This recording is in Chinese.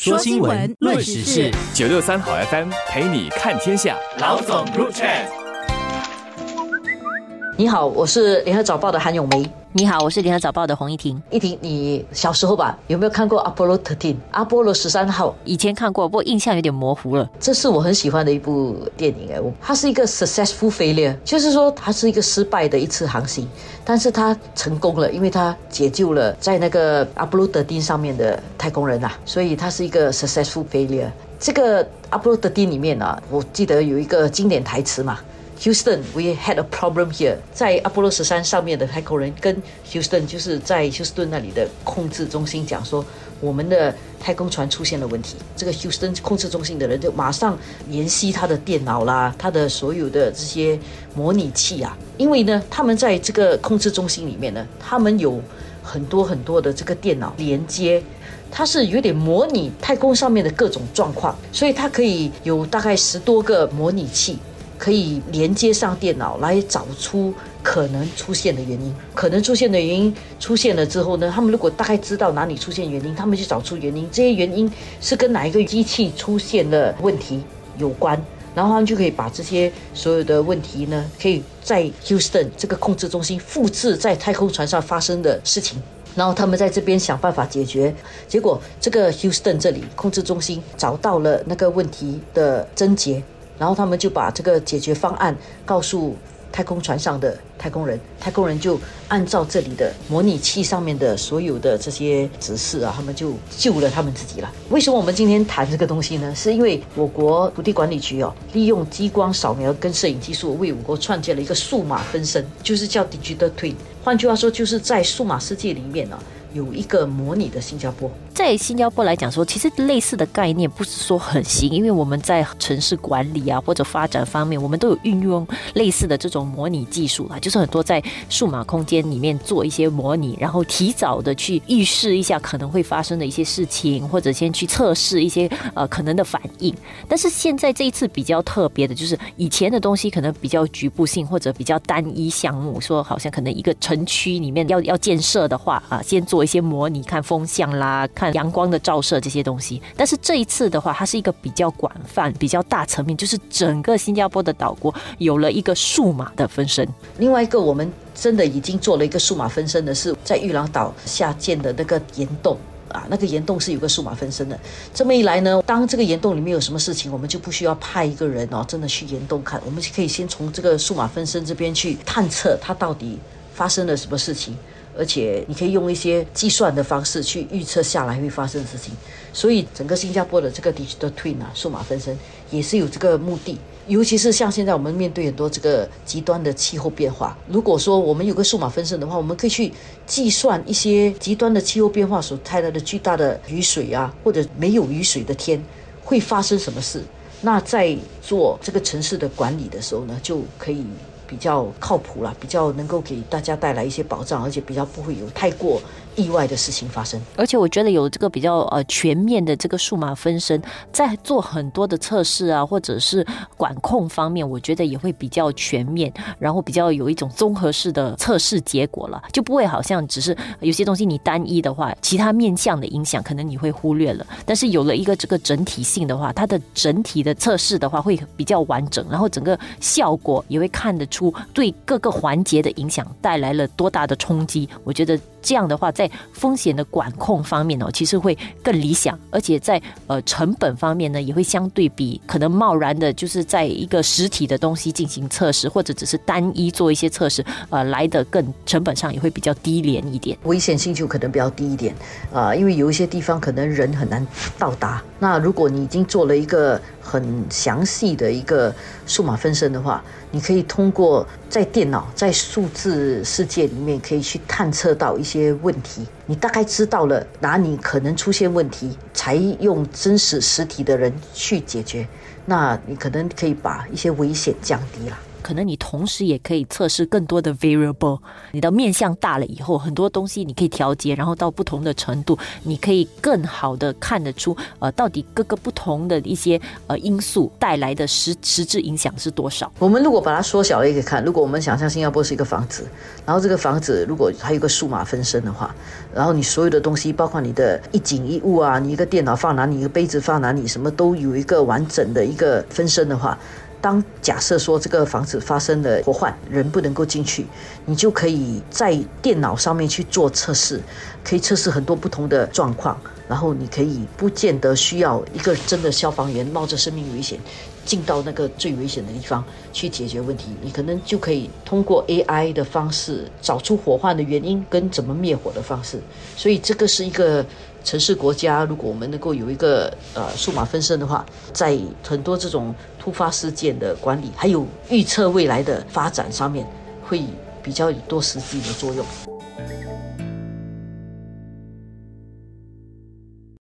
说新闻，论时事，九六三好 FM 陪你看天下。老总入场。你好，我是联合早报的韩永梅。你好，我是联合早报的洪一婷。一婷，你小时候吧，有没有看过阿波罗 thirteen？阿波罗十三号？以前看过，不过印象有点模糊了。这是我很喜欢的一部电影哎，它是一个 successful failure，就是说它是一个失败的一次航行，但是它成功了，因为它解救了在那个阿波罗 thirteen 上面的太空人呐，所以它是一个 successful failure。这个阿波罗 thirteen 里面呢，我记得有一个经典台词嘛。Houston, we had a problem here。在阿波罗十三上面的太空人跟 Houston 就是在休斯顿那里的控制中心讲说，我们的太空船出现了问题。这个 Houston 控制中心的人就马上联系他的电脑啦，他的所有的这些模拟器啊，因为呢，他们在这个控制中心里面呢，他们有很多很多的这个电脑连接，它是有点模拟太空上面的各种状况，所以它可以有大概十多个模拟器。可以连接上电脑来找出可能出现的原因，可能出现的原因出现了之后呢，他们如果大概知道哪里出现原因，他们就找出原因，这些原因是跟哪一个机器出现了问题有关，然后他们就可以把这些所有的问题呢，可以在 Houston 这个控制中心复制在太空船上发生的事情，然后他们在这边想办法解决，结果这个 Houston 这里控制中心找到了那个问题的症结。然后他们就把这个解决方案告诉太空船上的太空人，太空人就按照这里的模拟器上面的所有的这些指示啊，他们就救了他们自己了。为什么我们今天谈这个东西呢？是因为我国土地管理局哦，利用激光扫描跟摄影技术，为我国创建了一个数码分身，就是叫 Digital Twin。换句话说，就是在数码世界里面呢。有一个模拟的新加坡，在新加坡来讲说，其实类似的概念不是说很新，因为我们在城市管理啊或者发展方面，我们都有运用类似的这种模拟技术啊，就是很多在数码空间里面做一些模拟，然后提早的去预示一下可能会发生的一些事情，或者先去测试一些呃可能的反应。但是现在这一次比较特别的就是，以前的东西可能比较局部性或者比较单一项目，说好像可能一个城区里面要要建设的话啊，先做。做一些模拟，看风向啦，看阳光的照射这些东西。但是这一次的话，它是一个比较广泛、比较大层面，就是整个新加坡的岛国有了一个数码的分身。另外一个，我们真的已经做了一个数码分身的是在玉郎岛下建的那个岩洞啊，那个岩洞是有个数码分身的。这么一来呢，当这个岩洞里面有什么事情，我们就不需要派一个人哦，真的去岩洞看，我们就可以先从这个数码分身这边去探测它到底发生了什么事情。而且你可以用一些计算的方式去预测下来会发生的事情，所以整个新加坡的这个 digital twin 啊，数码分身也是有这个目的。尤其是像现在我们面对很多这个极端的气候变化，如果说我们有个数码分身的话，我们可以去计算一些极端的气候变化所带来的巨大的雨水啊，或者没有雨水的天会发生什么事。那在做这个城市的管理的时候呢，就可以。比较靠谱了，比较能够给大家带来一些保障，而且比较不会有太过。意外的事情发生，而且我觉得有这个比较呃全面的这个数码分身，在做很多的测试啊，或者是管控方面，我觉得也会比较全面，然后比较有一种综合式的测试结果了，就不会好像只是有些东西你单一的话，其他面向的影响可能你会忽略了。但是有了一个这个整体性的话，它的整体的测试的话会比较完整，然后整个效果也会看得出对各个环节的影响带来了多大的冲击。我觉得。这样的话，在风险的管控方面哦，其实会更理想，而且在呃成本方面呢，也会相对比可能贸然的，就是在一个实体的东西进行测试，或者只是单一做一些测试，呃，来的更成本上也会比较低廉一点，危险性就可能比较低一点啊，因为有一些地方可能人很难到达。那如果你已经做了一个很详细的一个数码分身的话，你可以通过在电脑在数字世界里面可以去探测到一些些问题，你大概知道了哪里可能出现问题，才用真实实体的人去解决，那你可能可以把一些危险降低了。可能你同时也可以测试更多的 variable。你的面向大了以后，很多东西你可以调节，然后到不同的程度，你可以更好的看得出，呃，到底各个不同的一些呃因素带来的实实质影响是多少。我们如果把它缩小了一个看，如果我们想象新加坡是一个房子，然后这个房子如果它有个数码分身的话，然后你所有的东西，包括你的一景一物啊，你一个电脑放哪里，一个杯子放哪里，什么都有一个完整的一个分身的话。当假设说这个房子发生了火患，人不能够进去，你就可以在电脑上面去做测试，可以测试很多不同的状况，然后你可以不见得需要一个真的消防员冒着生命危险进到那个最危险的地方去解决问题，你可能就可以通过 AI 的方式找出火患的原因跟怎么灭火的方式，所以这个是一个。城市国家，如果我们能够有一个呃数码分身的话，在很多这种突发事件的管理，还有预测未来的发展上面，会比较多实际的作用。